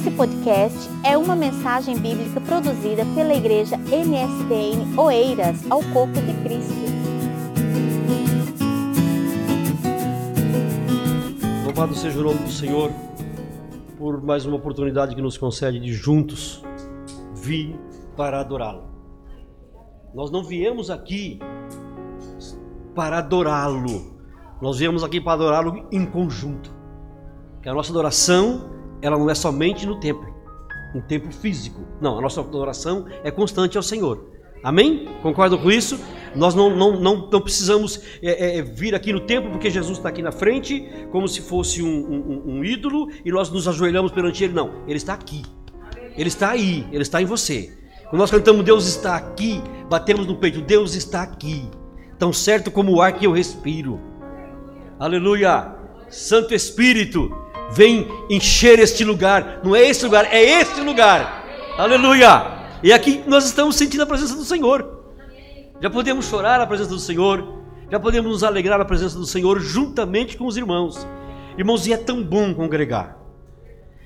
Esse podcast é uma mensagem bíblica produzida pela igreja MSBN Oeiras ao Corpo de Cristo. Louvado seja o nome do Senhor por mais uma oportunidade que nos concede de juntos vir para adorá-lo. Nós não viemos aqui para adorá-lo, nós viemos aqui para adorá-lo em conjunto. Que a nossa adoração ela não é somente no templo, no templo físico. Não, a nossa adoração é constante ao Senhor. Amém? Concordam com isso? Nós não, não, não, não precisamos é, é, vir aqui no templo porque Jesus está aqui na frente, como se fosse um, um, um, ídolo, e nós nos ajoelhamos perante Ele. Não, Ele está aqui. Ele está aí, Ele está em você. Quando nós cantamos Deus está aqui, batemos no peito, Deus está aqui. Tão certo como o ar que eu respiro. Aleluia! Santo Espírito, vem encher este lugar. Não é esse lugar, é este lugar. Aleluia! E aqui nós estamos sentindo a presença do Senhor. Já podemos chorar na presença do Senhor, já podemos nos alegrar na presença do Senhor juntamente com os irmãos. Irmãos, e é tão bom congregar.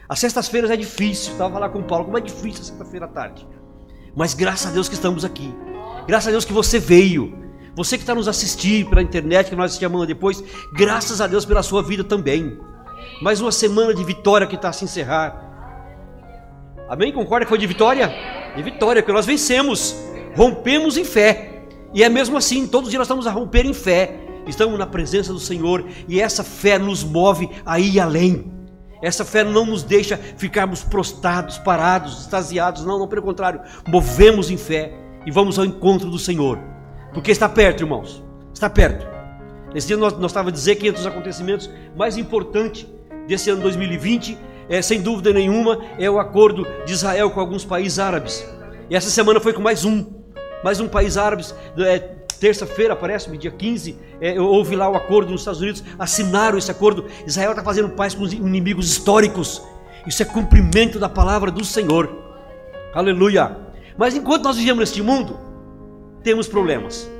As sextas-feiras é difícil, estava falando com o Paulo, como é difícil a sexta-feira à tarde. Mas graças a Deus que estamos aqui. Graças a Deus que você veio. Você que está nos assistindo pela internet, que nós assistimos depois, graças a Deus pela sua vida também. Mais uma semana de vitória que está a se encerrar. Amém? Concorda que foi de vitória? De vitória, porque nós vencemos, rompemos em fé. E é mesmo assim, todos os dias nós estamos a romper em fé. Estamos na presença do Senhor e essa fé nos move a ir além. Essa fé não nos deixa ficarmos prostrados, parados, extasiados. Não, não, pelo contrário, movemos em fé e vamos ao encontro do Senhor. Porque está perto, irmãos. Está perto. Nesse dia nós, nós estávamos a dizer que entre os acontecimentos mais importantes desse ano 2020, é, sem dúvida nenhuma, é o acordo de Israel com alguns países árabes. E essa semana foi com mais um, mais um país árabe. É, Terça-feira, parece-me, dia 15, é, houve lá o acordo nos Estados Unidos, assinaram esse acordo. Israel está fazendo paz com os inimigos históricos. Isso é cumprimento da palavra do Senhor. Aleluia. Mas enquanto nós vivemos neste mundo, temos problemas.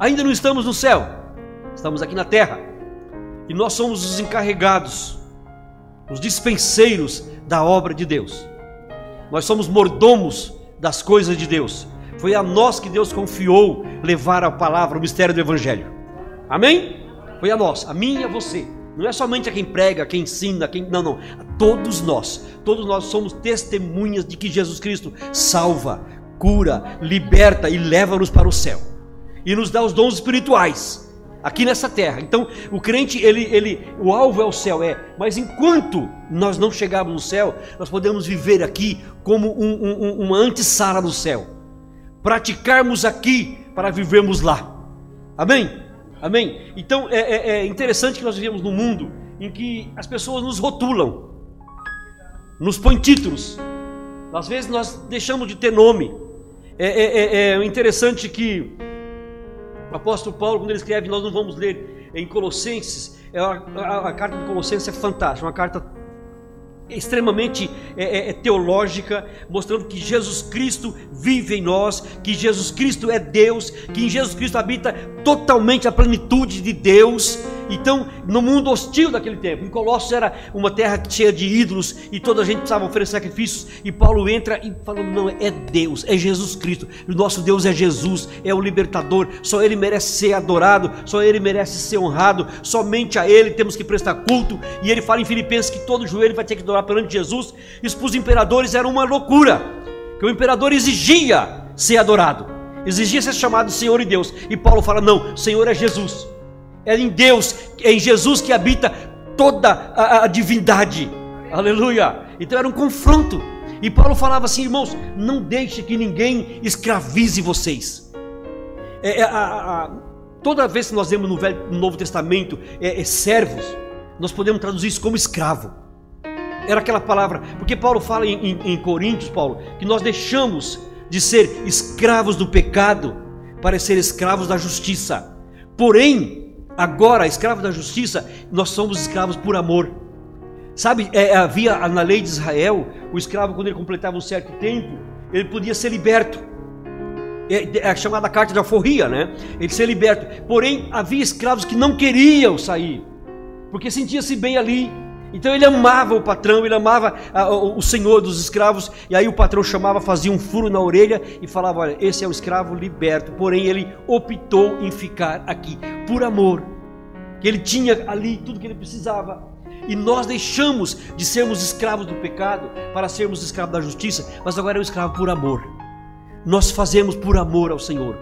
Ainda não estamos no céu, estamos aqui na terra. E nós somos os encarregados, os dispenseiros da obra de Deus. Nós somos mordomos das coisas de Deus. Foi a nós que Deus confiou levar a palavra, o mistério do Evangelho. Amém? Foi a nós, a mim e a você. Não é somente a quem prega, quem ensina, quem. Não, não. A todos nós. Todos nós somos testemunhas de que Jesus Cristo salva, cura, liberta e leva-nos para o céu. E nos dá os dons espirituais aqui nessa terra. Então, o crente, ele, ele, o alvo é o céu, é. Mas enquanto nós não chegarmos no céu, nós podemos viver aqui como um, um, uma antessara do céu. Praticarmos aqui para vivermos lá. Amém? Amém? Então, é, é, é interessante que nós vivemos num mundo em que as pessoas nos rotulam, nos põem títulos. Às vezes nós deixamos de ter nome. É, é, é, é interessante que o apóstolo Paulo, quando ele escreve, nós não vamos ler em Colossenses, é a, a, a carta de Colossenses é fantástica, uma carta extremamente é, é, é, teológica, mostrando que Jesus Cristo vive em nós, que Jesus Cristo é Deus, que em Jesus Cristo habita totalmente a plenitude de Deus. Então, no mundo hostil daquele tempo, em Colossos era uma terra cheia de ídolos e toda a gente precisava oferecer sacrifícios. E Paulo entra e falando: não, é Deus, é Jesus Cristo. O nosso Deus é Jesus, é o libertador. Só Ele merece ser adorado, só Ele merece ser honrado. Somente a Ele temos que prestar culto. E ele fala em Filipenses que todo joelho vai ter que adorar perante Jesus. Isso os imperadores era uma loucura, que o imperador exigia ser adorado, exigia ser chamado Senhor e Deus. E Paulo fala: não, Senhor é Jesus. É em Deus, é em Jesus que habita toda a, a divindade. Aleluia. Então era um confronto. E Paulo falava assim, irmãos, não deixe que ninguém escravize vocês. É, é, a, a, toda vez que nós vemos no, Velho, no Novo Testamento é, é, servos, nós podemos traduzir isso como escravo. Era aquela palavra, porque Paulo fala em, em, em Coríntios, Paulo, que nós deixamos de ser escravos do pecado para ser escravos da justiça. Porém, Agora, escravo da justiça, nós somos escravos por amor. Sabe, é, havia na lei de Israel, o escravo, quando ele completava um certo tempo, ele podia ser liberto. É, é chamada carta de alforria, né? Ele ser liberto. Porém, havia escravos que não queriam sair, porque sentia-se bem ali. Então ele amava o patrão, ele amava a, o, o senhor dos escravos, e aí o patrão chamava, fazia um furo na orelha e falava: Olha, esse é o escravo liberto. Porém, ele optou em ficar aqui por amor, que ele tinha ali tudo que ele precisava. E nós deixamos de sermos escravos do pecado para sermos escravos da justiça, mas agora é um escravo por amor. Nós fazemos por amor ao Senhor.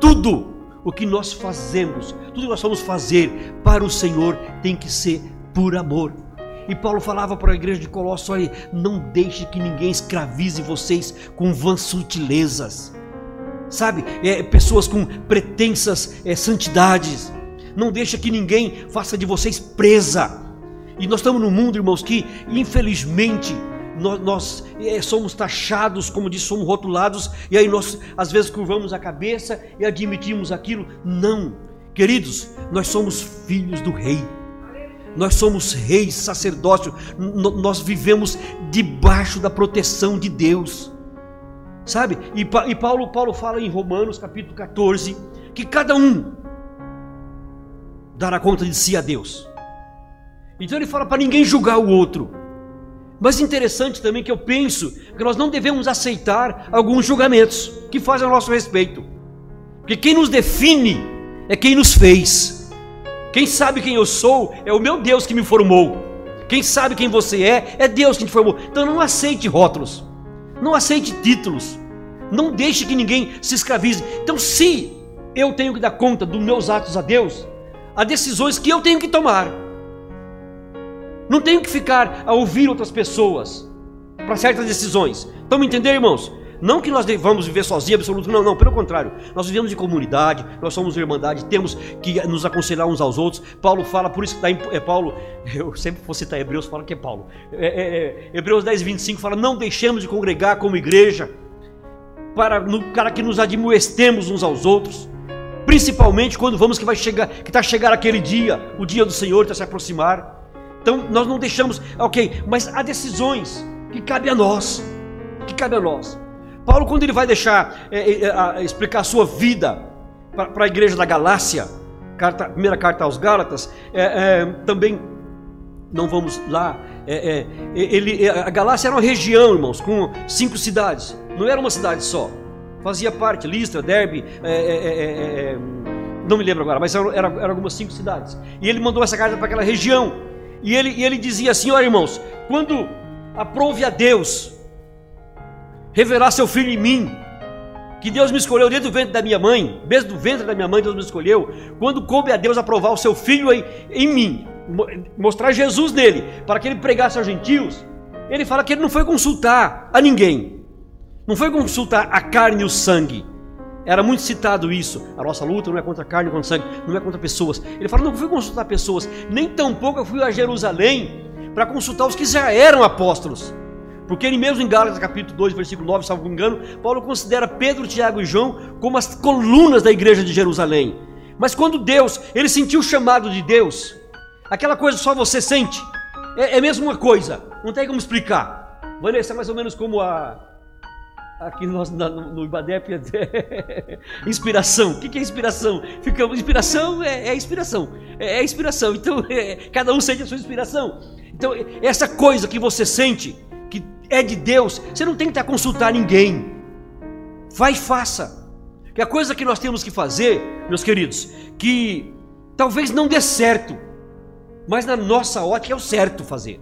Tudo o que nós fazemos, tudo que nós vamos fazer para o Senhor tem que ser por amor. E Paulo falava para a igreja de Colossos: olha, não deixe que ninguém escravize vocês com vãs sutilezas, sabe? É, pessoas com pretensas é, santidades. Não deixe que ninguém faça de vocês presa. E nós estamos num mundo, irmãos, que infelizmente nós, nós é, somos taxados, como diz, somos rotulados, e aí nós às vezes curvamos a cabeça e admitimos aquilo. Não, queridos, nós somos filhos do Rei nós somos reis, sacerdócio, nós vivemos debaixo da proteção de Deus. Sabe? E, e Paulo, Paulo fala em Romanos capítulo 14 que cada um dará conta de si a Deus. Então ele fala para ninguém julgar o outro. Mas interessante também que eu penso que nós não devemos aceitar alguns julgamentos que fazem a nosso respeito. Porque quem nos define é quem nos fez. Quem sabe quem eu sou é o meu Deus que me formou. Quem sabe quem você é é Deus que te formou. Então não aceite rótulos, não aceite títulos, não deixe que ninguém se escravize. Então, se eu tenho que dar conta dos meus atos a Deus, há decisões que eu tenho que tomar. Não tenho que ficar a ouvir outras pessoas para certas decisões. Me entendendo, irmãos? Não que nós devamos viver sozinhos, absoluto, não, não, pelo contrário. Nós vivemos em comunidade, nós somos irmandade, temos que nos aconselhar uns aos outros. Paulo fala, por isso que está é Paulo, eu sempre vou citar Hebreus, fala que é Paulo. É, é, é, Hebreus 10, 25 fala: Não deixemos de congregar como igreja, para, no, para que nos admoestemos uns aos outros. Principalmente quando vamos que vai chegar, que está chegar aquele dia, o dia do Senhor está se aproximar. Então nós não deixamos, ok, mas há decisões que cabe a nós, que cabe a nós. Paulo, quando ele vai deixar é, é, é explicar a sua vida para a igreja da Galácia, carta, primeira carta aos Gálatas, é, é também não vamos lá. É, ele, a Galácia era uma região, irmãos, com cinco cidades. Não era uma cidade só. Fazia parte, Listra, Derbe, não me lembro agora, mas eram era, era algumas cinco cidades. E ele mandou essa carta para aquela região. E ele, e ele dizia assim: olha, irmãos, quando aprove a Deus revelar seu filho em mim. Que Deus me escolheu desde o ventre da minha mãe, desde o ventre da minha mãe, Deus me escolheu. Quando coube a Deus aprovar o seu filho em, em mim, mostrar Jesus nele, para que ele pregasse aos gentios, ele fala que ele não foi consultar a ninguém, não foi consultar a carne e o sangue. Era muito citado isso. A nossa luta não é contra a carne, contra sangue, não é contra pessoas. Ele fala: não fui consultar pessoas, nem tampouco eu fui a Jerusalém para consultar os que já eram apóstolos. Porque ele mesmo em Gálatas capítulo 2, versículo 9, se não me engano, Paulo considera Pedro, Tiago e João como as colunas da igreja de Jerusalém. Mas quando Deus, ele sentiu o chamado de Deus, aquela coisa só você sente, é, é uma coisa, não tem como explicar. Vanessa, é mais ou menos como a. Aqui nós, na, no Ibadep, inspiração. O que é inspiração? Ficamos, inspiração é, é inspiração. É, é inspiração. Então, é, cada um sente a sua inspiração. Então, essa coisa que você sente, é de Deus, você não tem que consultar ninguém. Vai e faça. Que a coisa que nós temos que fazer, meus queridos, que talvez não dê certo, mas na nossa ótica é o certo fazer.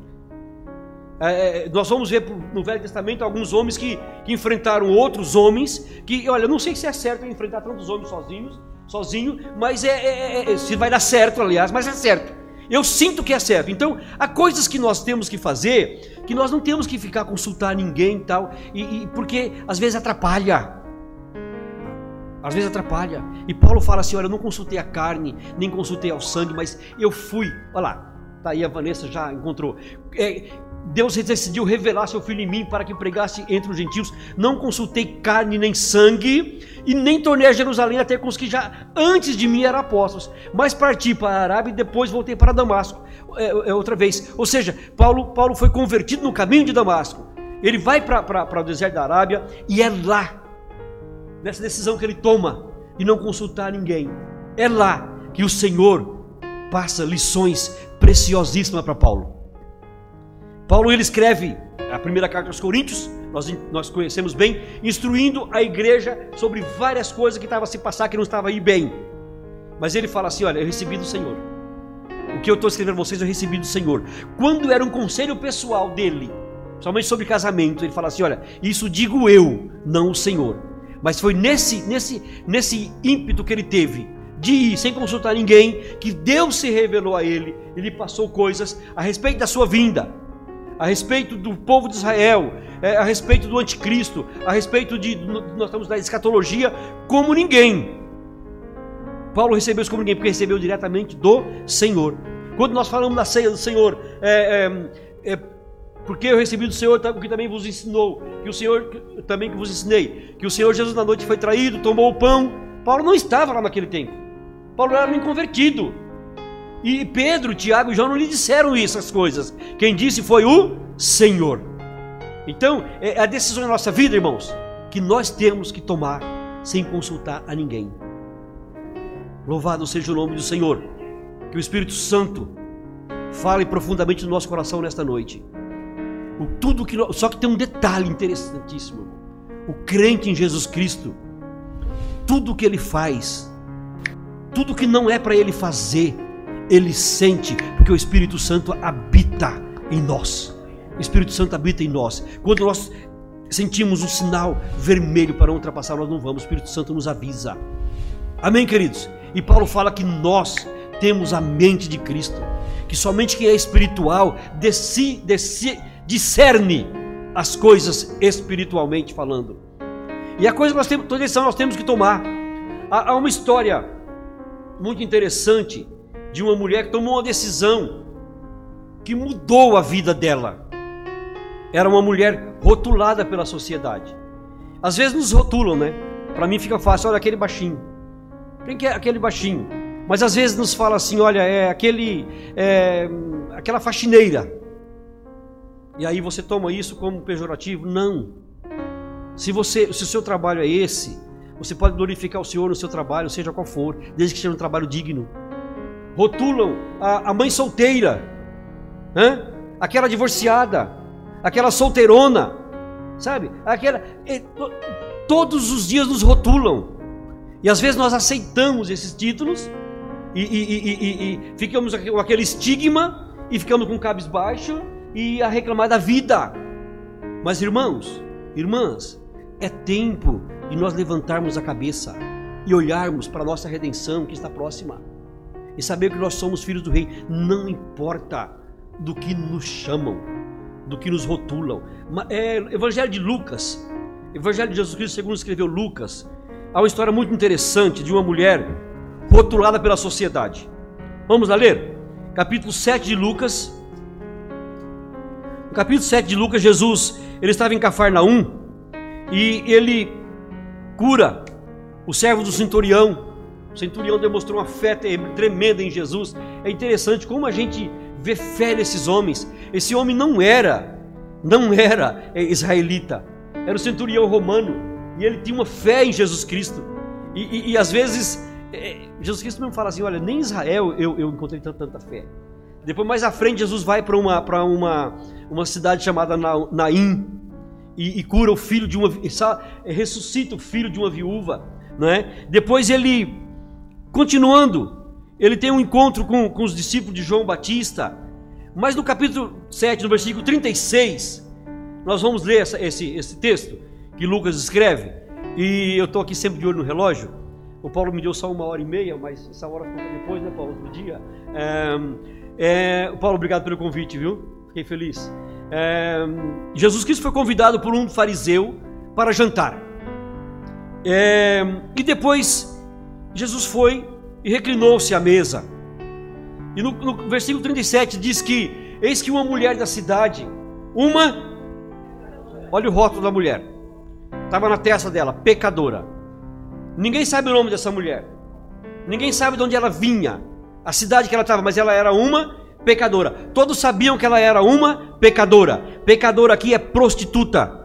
É, é nós vamos ver no Velho Testamento alguns homens que, que, enfrentaram outros homens que, olha, não sei se é certo enfrentar tantos homens sozinhos, sozinho, mas é, é, é, é se vai dar certo, aliás, mas é certo. Eu sinto que é certo. Então, há coisas que nós temos que fazer que nós não temos que ficar consultar ninguém tal, e, e porque às vezes atrapalha. Às vezes atrapalha. E Paulo fala assim: olha, eu não consultei a carne, nem consultei ao sangue, mas eu fui. Olha lá, tá aí a Vanessa já encontrou. É, Deus decidiu revelar seu filho em mim para que pregasse entre os gentios. Não consultei carne nem sangue, e nem tornei a Jerusalém até com os que já antes de mim eram apóstolos. Mas parti para a Arábia e depois voltei para Damasco. É, é, outra vez. Ou seja, Paulo, Paulo foi convertido no caminho de Damasco. Ele vai para o deserto da Arábia e é lá, nessa decisão que ele toma de não consultar ninguém, é lá que o Senhor passa lições preciosíssimas para Paulo. Paulo ele escreve a primeira carta aos Coríntios, nós, nós conhecemos bem, instruindo a igreja sobre várias coisas que estavam a se passar que não estava aí bem. Mas ele fala assim: Olha, eu recebi do Senhor. O que eu estou escrevendo a vocês eu recebi do Senhor. Quando era um conselho pessoal dele, somente sobre casamento, ele fala assim: Olha, isso digo eu, não o Senhor. Mas foi nesse, nesse, nesse ímpeto que ele teve de ir sem consultar ninguém, que Deus se revelou a ele, ele passou coisas a respeito da sua vinda, a respeito do povo de Israel, é, a respeito do anticristo, a respeito de nós estamos na escatologia como ninguém. Paulo recebeu isso como ninguém, porque recebeu diretamente do Senhor. Quando nós falamos da ceia do Senhor, é, é, é porque eu recebi do Senhor o que também vos ensinou, que o Senhor também que vos ensinei, que o Senhor Jesus na noite foi traído, tomou o pão. Paulo não estava lá naquele tempo. Paulo era um inconvertido. E Pedro, Tiago e João não lhe disseram essas coisas. Quem disse foi o Senhor. Então, é a decisão da nossa vida, irmãos, que nós temos que tomar sem consultar a ninguém. Louvado seja o nome do Senhor. Que o Espírito Santo fale profundamente no nosso coração nesta noite. O tudo que só que tem um detalhe interessantíssimo. O crente em Jesus Cristo, tudo que ele faz, tudo que não é para ele fazer, ele sente, porque o Espírito Santo habita em nós. O Espírito Santo habita em nós. Quando nós sentimos um sinal vermelho para ultrapassar, nós não vamos. O Espírito Santo nos avisa. Amém, queridos? E Paulo fala que nós temos a mente de Cristo, que somente quem é espiritual deci, deci, discerne as coisas espiritualmente falando. E a coisa que nós temos, toda decisão nós temos que tomar. Há, há uma história muito interessante de uma mulher que tomou uma decisão que mudou a vida dela. Era uma mulher rotulada pela sociedade. Às vezes nos rotulam, né? Para mim fica fácil, olha aquele baixinho. Quem que é aquele baixinho? Mas às vezes nos fala assim, olha, é aquele, é, aquela faxineira. E aí você toma isso como pejorativo? Não. Se você, se o seu trabalho é esse, você pode glorificar o Senhor no seu trabalho, seja qual for, desde que seja um trabalho digno. Rotulam a, a mãe solteira, hein? aquela divorciada, aquela solteirona, sabe? Aquela, todos os dias nos rotulam. E às vezes nós aceitamos esses títulos e, e, e, e ficamos com aquele estigma e ficamos com cabisbaixo e a reclamar da vida. Mas irmãos, irmãs, é tempo de nós levantarmos a cabeça e olharmos para a nossa redenção que está próxima. E saber que nós somos filhos do rei, não importa do que nos chamam, do que nos rotulam. É, Evangelho de Lucas, Evangelho de Jesus Cristo, segundo escreveu Lucas, há uma história muito interessante de uma mulher rotulada pela sociedade. Vamos lá ler? Capítulo 7 de Lucas, no capítulo 7 de Lucas, Jesus, ele estava em Cafarnaum e ele cura o servo do centurião. O centurião demonstrou uma fé tremenda em Jesus. É interessante como a gente vê fé nesses homens. Esse homem não era, não era israelita, era o centurião romano e ele tinha uma fé em Jesus Cristo. E, e, e às vezes é, Jesus Cristo mesmo fala assim: olha, nem em Israel eu, eu encontrei tanta, tanta fé. Depois, mais à frente, Jesus vai para uma, uma, uma cidade chamada Naim e, e, cura o filho de uma. ressuscita o filho de uma viúva. Né? Depois, ele, continuando, ele tem um encontro com, com os discípulos de João Batista. Mas no capítulo 7, no versículo 36, nós vamos ler essa, esse, esse texto que Lucas escreve. E eu estou aqui sempre de olho no relógio. O Paulo me deu só uma hora e meia, mas essa hora conta depois, né, Paulo? Outro dia. É, é, Paulo, obrigado pelo convite, viu? Fiquei feliz. É, Jesus Cristo foi convidado por um fariseu para jantar. É, e depois Jesus foi e reclinou-se à mesa. E no, no, versículo 37 diz que: Eis que uma mulher da cidade, uma, olha o rótulo da mulher, estava na testa dela, pecadora. Ninguém sabe o nome dessa mulher, ninguém sabe de onde ela vinha, a cidade que ela estava, mas ela era uma pecadora. Todos sabiam que ela era uma pecadora. Pecadora aqui é prostituta.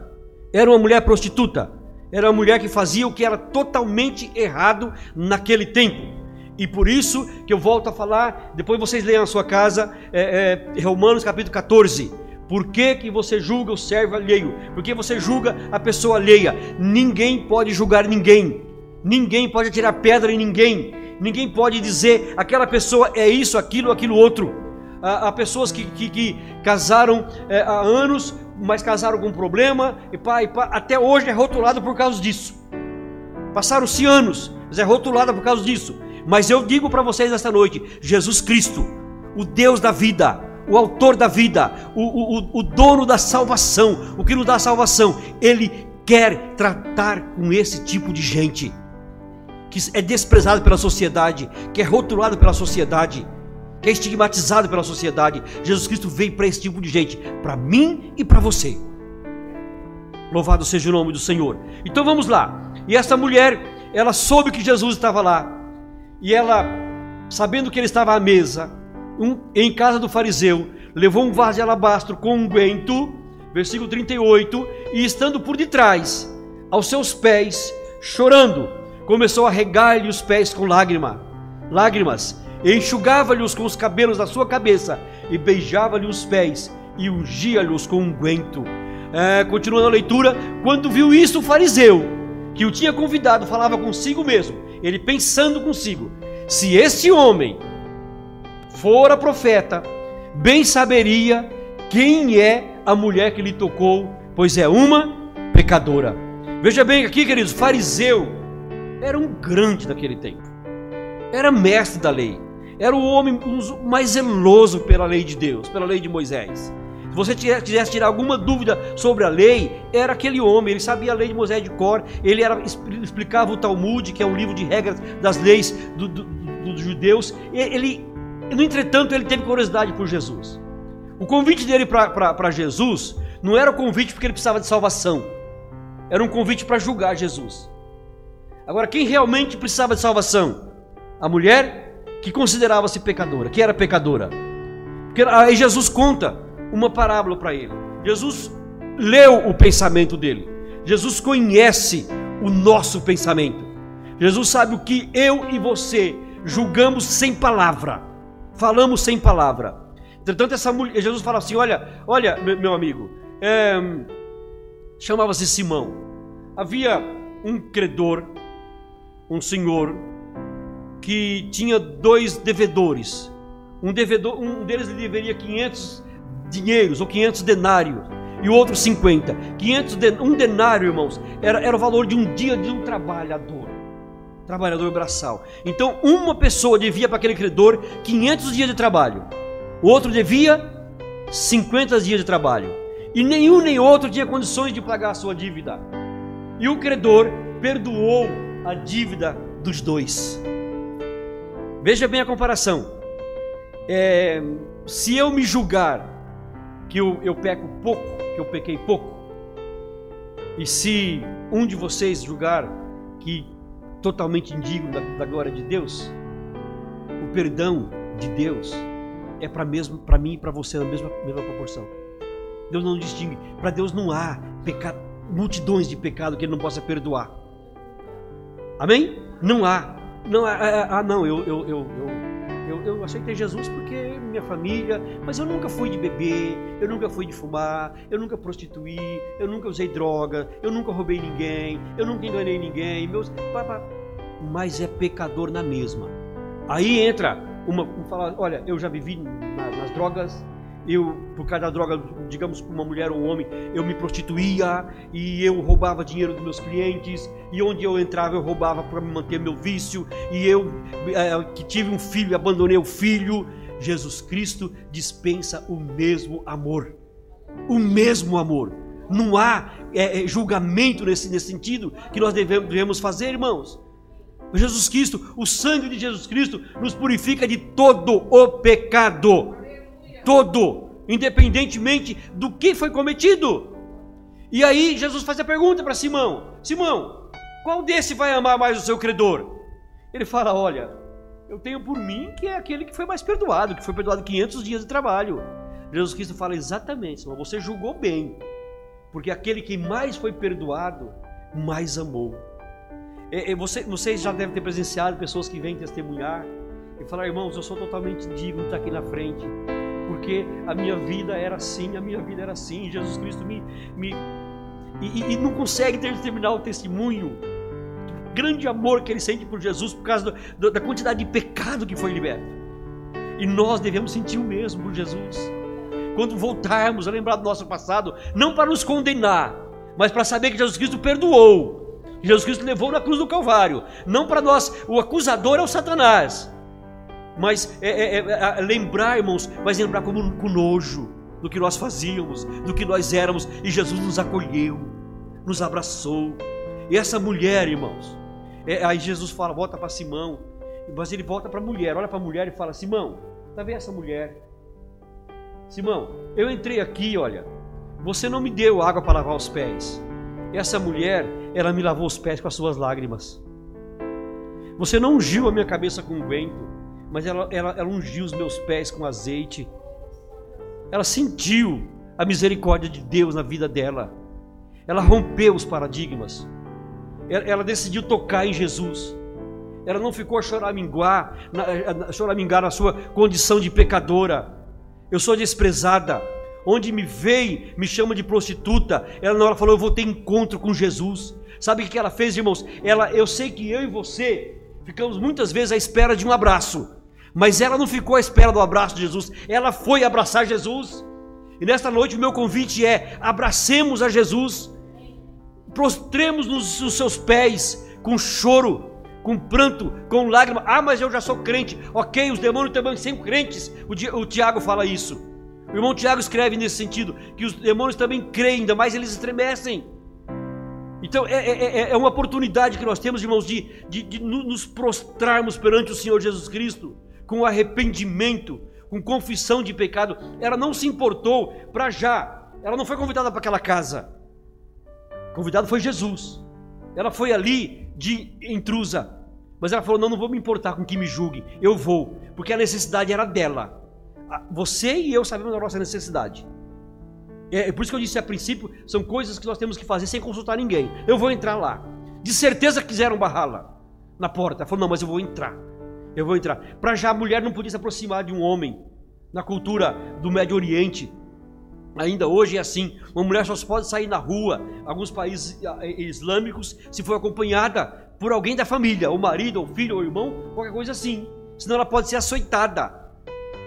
Era uma mulher prostituta. Era uma mulher que fazia o que era totalmente errado naquele tempo. E por isso que eu volto a falar, depois vocês leiam na sua casa, é, é, Romanos capítulo 14. Por que, que você julga o servo alheio? Por que você julga a pessoa alheia? Ninguém pode julgar ninguém. Ninguém pode tirar pedra em ninguém. Ninguém pode dizer aquela pessoa é isso, aquilo, aquilo outro. Há pessoas que, que, que casaram é, há anos, mas casaram com problema, e pá, e pá, até hoje é rotulado por causa disso. Passaram-se anos, mas é rotulada por causa disso. Mas eu digo para vocês esta noite: Jesus Cristo, o Deus da vida, o autor da vida, o, o, o dono da salvação, o que nos dá salvação, ele quer tratar com esse tipo de gente que é desprezado pela sociedade, que é rotulado pela sociedade, é estigmatizado pela sociedade. Jesus Cristo veio para esse tipo de gente, para mim e para você. Louvado seja o nome do Senhor. Então vamos lá. E essa mulher, ela soube que Jesus estava lá. E ela, sabendo que ele estava à mesa, um, em casa do fariseu, levou um vaso de alabastro com unguento, versículo 38, e estando por detrás, aos seus pés, chorando, começou a regar-lhe os pés com lágrima, lágrimas, e enxugava-lhe-os com os cabelos da sua cabeça, e beijava-lhe os pés, e ungia-lhes com unguento. É, continuando a leitura, quando viu isso o fariseu, que o tinha convidado, falava consigo mesmo, ele pensando consigo: se este homem fora profeta, bem saberia quem é a mulher que lhe tocou, pois é uma pecadora. Veja bem aqui, queridos, fariseu era um grande daquele tempo, era mestre da lei, era o homem mais zeloso pela lei de Deus, pela lei de Moisés. Se você quisesse tirar alguma dúvida sobre a lei, era aquele homem, ele sabia a lei de Moisés de cor, ele era, explicava o Talmud, que é um livro de regras das leis dos do, do, do judeus, ele no entretanto, ele teve curiosidade por Jesus. O convite dele para Jesus não era o convite porque ele precisava de salvação, era um convite para julgar Jesus. Agora, quem realmente precisava de salvação? A mulher que considerava-se pecadora, que era pecadora. Porque aí Jesus conta uma parábola para ele. Jesus leu o pensamento dele. Jesus conhece o nosso pensamento. Jesus sabe o que eu e você julgamos sem palavra falamos sem palavra. Entretanto, essa mulher, Jesus fala assim: Olha, olha, meu amigo, é, chamava-se Simão. Havia um credor, um senhor, que tinha dois devedores. Um, devedor, um deles lhe deveria 500 dinheiros ou 500 denários e o outro 50. 500 um denário, irmãos, era, era o valor de um dia de um trabalhador trabalhador braçal. Então, uma pessoa devia para aquele credor 500 dias de trabalho, o outro devia 50 dias de trabalho, e nenhum nem outro tinha condições de pagar a sua dívida. E o credor perdoou a dívida dos dois. Veja bem a comparação. É, se eu me julgar que eu, eu peco pouco, que eu pequei pouco, e se um de vocês julgar que totalmente indigno da, da glória de Deus, o perdão de Deus é para mesmo para mim e para você na mesma, mesma proporção. Deus não distingue. Para Deus não há pecado, multidões de pecado que Ele não possa perdoar. Amém? Não há. Não há. Ah, não, eu, eu, eu, eu, eu, aceitei Jesus porque minha família, mas eu nunca fui de beber, eu nunca fui de fumar, eu nunca prostituí, eu nunca usei droga, eu nunca roubei ninguém, eu nunca enganei ninguém, meus mas é pecador na mesma. Aí entra uma, um falar, olha, eu já vivi na, nas drogas, eu, por causa da droga, digamos, uma mulher ou um homem, eu me prostituía e eu roubava dinheiro dos meus clientes, e onde eu entrava eu roubava para manter meu vício, e eu é, que tive um filho abandonei o filho. Jesus Cristo dispensa o mesmo amor, o mesmo amor. Não há é, julgamento nesse, nesse sentido que nós devemos, devemos fazer, irmãos. Jesus Cristo, o sangue de Jesus Cristo nos purifica de todo o pecado. Todo, independentemente do que foi cometido. E aí Jesus faz a pergunta para Simão: Simão, qual desse vai amar mais o seu credor? Ele fala: Olha, eu tenho por mim que é aquele que foi mais perdoado, que foi perdoado 500 dias de trabalho. Jesus Cristo fala exatamente, Simão, você julgou bem, porque aquele que mais foi perdoado, mais amou. É, é, você, vocês já devem ter presenciado pessoas que vêm testemunhar e falar, irmãos, eu sou totalmente digno de estar aqui na frente. Porque a minha vida era assim, a minha vida era assim, Jesus Cristo me. me e, e não consegue terminar o testemunho do grande amor que ele sente por Jesus por causa do, da quantidade de pecado que foi liberto. E nós devemos sentir o mesmo por Jesus. Quando voltarmos a lembrar do nosso passado, não para nos condenar, mas para saber que Jesus Cristo perdoou. Jesus Cristo levou na cruz do Calvário. Não para nós, o acusador é o Satanás mas é, é, é, lembrar, irmãos, mas lembrar como com nojo do que nós fazíamos, do que nós éramos, e Jesus nos acolheu, nos abraçou. E essa mulher, irmãos, é, aí Jesus fala, volta para Simão, mas ele volta para a mulher, olha para a mulher e fala: Simão, tá vendo essa mulher? Simão, eu entrei aqui, olha, você não me deu água para lavar os pés. Essa mulher, ela me lavou os pés com as suas lágrimas. Você não ungiu a minha cabeça com um vento mas ela, ela, ela ungiu os meus pés com azeite. Ela sentiu a misericórdia de Deus na vida dela. Ela rompeu os paradigmas. Ela, ela decidiu tocar em Jesus. Ela não ficou a choramingar, a choramingar na sua condição de pecadora. Eu sou desprezada. Onde me veem, me chama de prostituta. Ela não ela falou, eu vou ter encontro com Jesus. Sabe o que ela fez, irmãos? Ela, eu sei que eu e você ficamos muitas vezes à espera de um abraço. Mas ela não ficou à espera do abraço de Jesus, ela foi abraçar Jesus. E nesta noite o meu convite é: abracemos a Jesus, prostremos nos, nos seus pés com choro, com pranto, com lágrima. Ah, mas eu já sou crente. Ok, os demônios também são crentes. O, o Tiago fala isso. O irmão Tiago escreve nesse sentido: que os demônios também creem, ainda mais eles estremecem. Então é, é, é, é uma oportunidade que nós temos, irmãos, de, de, de nos prostrarmos perante o Senhor Jesus Cristo com arrependimento, com confissão de pecado. Ela não se importou para já. Ela não foi convidada para aquela casa. Convidado foi Jesus. Ela foi ali de intrusa. Mas ela falou: Não, não vou me importar com que me julguem. Eu vou. Porque a necessidade era dela. Você e eu sabemos da nossa necessidade. É, é por isso que eu disse a princípio: são coisas que nós temos que fazer sem consultar ninguém. Eu vou entrar lá. De certeza quiseram barrá-la na porta. Ela falou: Não, mas eu vou entrar eu vou entrar. Para já a mulher não podia se aproximar de um homem. Na cultura do Médio Oriente, ainda hoje é assim. Uma mulher só pode sair na rua, alguns países ah, eh, islâmicos, se for acompanhada por alguém da família, o marido, o filho, ou irmão, qualquer coisa assim. Senão ela pode ser açoitada.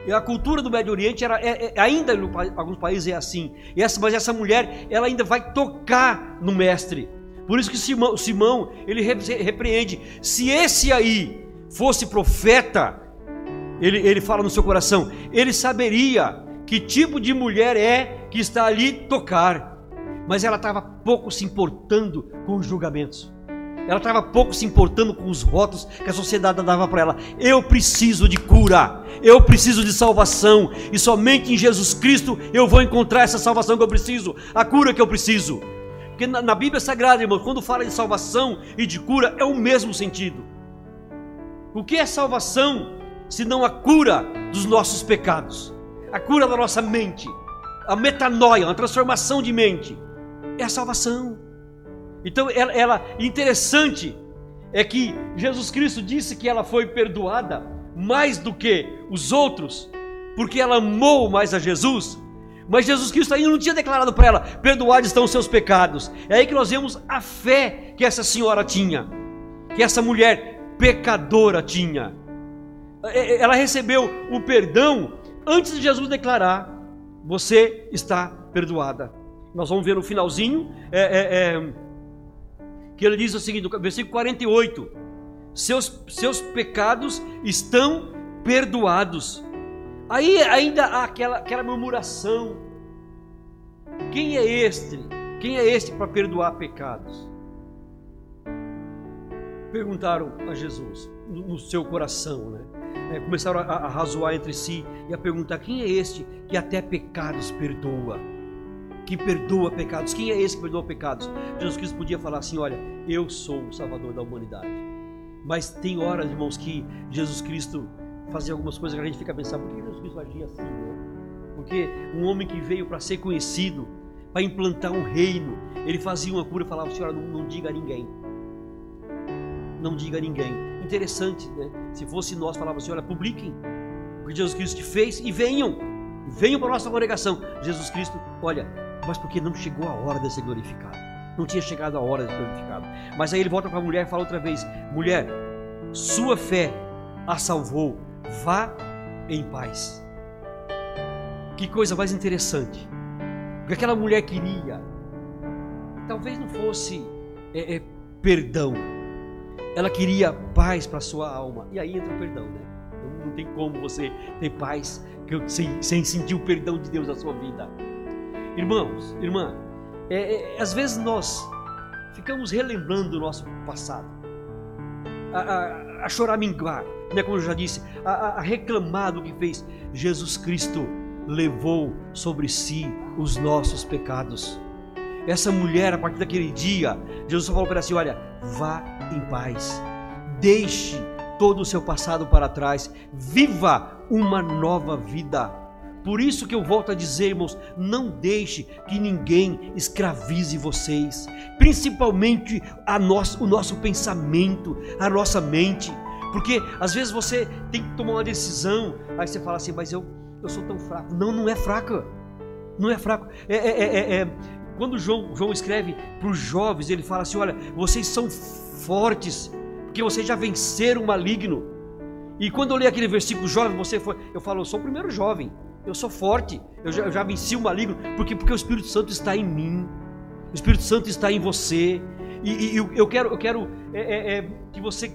E a cultura do Médio Oriente era, é, é, ainda em alguns países é assim. E essa, mas essa mulher, ela ainda vai tocar no mestre. Por isso que Simão, Simão ele repreende. Se esse aí fosse profeta, ele, ele fala no seu coração, ele saberia que tipo de mulher é que está ali tocar. Mas ela estava pouco se importando com os julgamentos. Ela estava pouco se importando com os votos que a sociedade dava para ela. Eu preciso de cura, eu preciso de salvação, e somente em Jesus Cristo eu vou encontrar essa salvação que eu preciso, a cura que eu preciso. Porque na, na Bíblia Sagrada, irmão, quando fala de salvação e de cura, é o mesmo sentido. O que é salvação se não a cura dos nossos pecados? A cura da nossa mente, a metanoia, a transformação de mente, é a salvação. Então, ela, ela interessante é que Jesus Cristo disse que ela foi perdoada mais do que os outros, porque ela amou mais a Jesus. Mas Jesus Cristo ainda não tinha declarado para ela: perdoados estão os seus pecados. É aí que nós vemos a fé que essa senhora tinha, que essa mulher pecadora tinha. É, é, ela recebeu o perdão antes de Jesus declarar: Você está perdoada. Nós vamos ver no finalzinho é, é, é que ele diz o seguinte, versículo 48: Seus, seus pecados estão perdoados. Aí ainda há aquela, aquela murmuração: Quem é este? Quem é este para perdoar pecados? Perguntaram a Jesus no, seu coração, né? É, começaram a, a razoar entre si e a perguntar: quem é este que até pecados perdoa? Que perdoa pecados? Quem é esse que perdoa pecados? Jesus Cristo podia falar assim: olha, eu sou o Salvador da humanidade. Mas tem horas, irmãos, que Jesus Cristo fazia algumas coisas que a gente fica pensando: por que Jesus Cristo agia assim? Né? Porque um homem que veio para ser conhecido, para implantar um reino, ele fazia uma cura e falava: Senhora, não, não diga a ninguém não diga a ninguém. Interessante, né? Se fosse nós, falava assim: olha, publiquem o que Jesus Cristo fez e venham. venham para a nossa congregação. Jesus Cristo, olha, mas porque não chegou a hora de ser glorificado. Não tinha chegado a hora de ser glorificado. Mas aí ele volta para a mulher e fala outra vez: mulher, sua fé a salvou, vá em paz. Que coisa mais interessante. Porque aquela mulher queria, talvez não fosse é, é, perdão, ela queria paz para sua alma. E aí entra o perdão, né? Não, não tem como você ter paz sem, sem, sentir o perdão de Deus na sua vida. Irmãos, irmã, é, é, às vezes nós ficamos relembrando o nosso passado, a, a, a choramingar, né, como eu já disse, a, a reclamar do que fez. Jesus Cristo levou sobre si os nossos pecados. Essa mulher, a partir daquele dia, Jesus falou para ela assim: Olha, vá em paz, deixe todo o seu passado para trás, viva uma nova vida. Por isso que eu volto a dizer, irmãos, não deixe que ninguém escravize vocês, principalmente a nosso, o nosso pensamento, a nossa mente, porque às vezes você tem que tomar uma decisão, aí você fala assim, mas eu, eu sou tão fraco. Não, não é fraca, não é fraco. É, é, é, é quando João, João escreve para os jovens, ele fala assim: olha, vocês são fortes, porque vocês já venceram o maligno. E quando eu li aquele versículo, jovem, você foi, eu falo, eu sou o primeiro jovem, eu sou forte, eu já, eu já venci o maligno, porque, porque o Espírito Santo está em mim, o Espírito Santo está em você, e, e eu quero, eu quero é, é, é, que você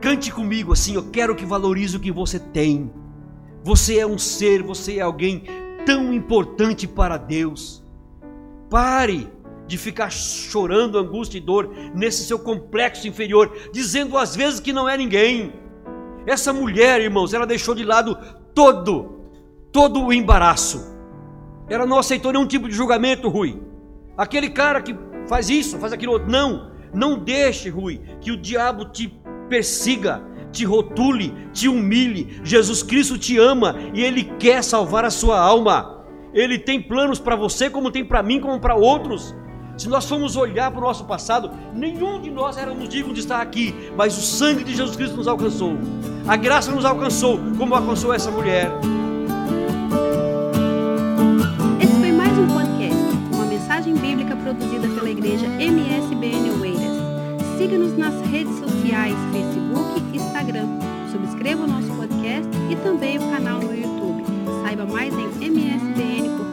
cante comigo assim, eu quero que valorize o que você tem. Você é um ser, você é alguém tão importante para Deus. Pare de ficar chorando angústia e dor nesse seu complexo inferior, dizendo às vezes que não é ninguém. Essa mulher, irmãos, ela deixou de lado todo, todo o embaraço. Ela não aceitou nenhum tipo de julgamento, Rui. Aquele cara que faz isso, faz aquilo outro. Não, não deixe, Rui, que o diabo te persiga, te rotule, te humilhe. Jesus Cristo te ama e ele quer salvar a sua alma. Ele tem planos para você, como tem para mim, como para outros. Se nós formos olhar para o nosso passado, nenhum de nós éramos dignos de estar aqui, mas o sangue de Jesus Cristo nos alcançou. A graça nos alcançou, como alcançou essa mulher. Esse foi mais um podcast, uma mensagem bíblica produzida pela igreja MSBN Oeiras. Siga-nos nas redes sociais, Facebook e Instagram. Subscreva o nosso podcast e também o canal no YouTube. Saiba mais em msbn.com.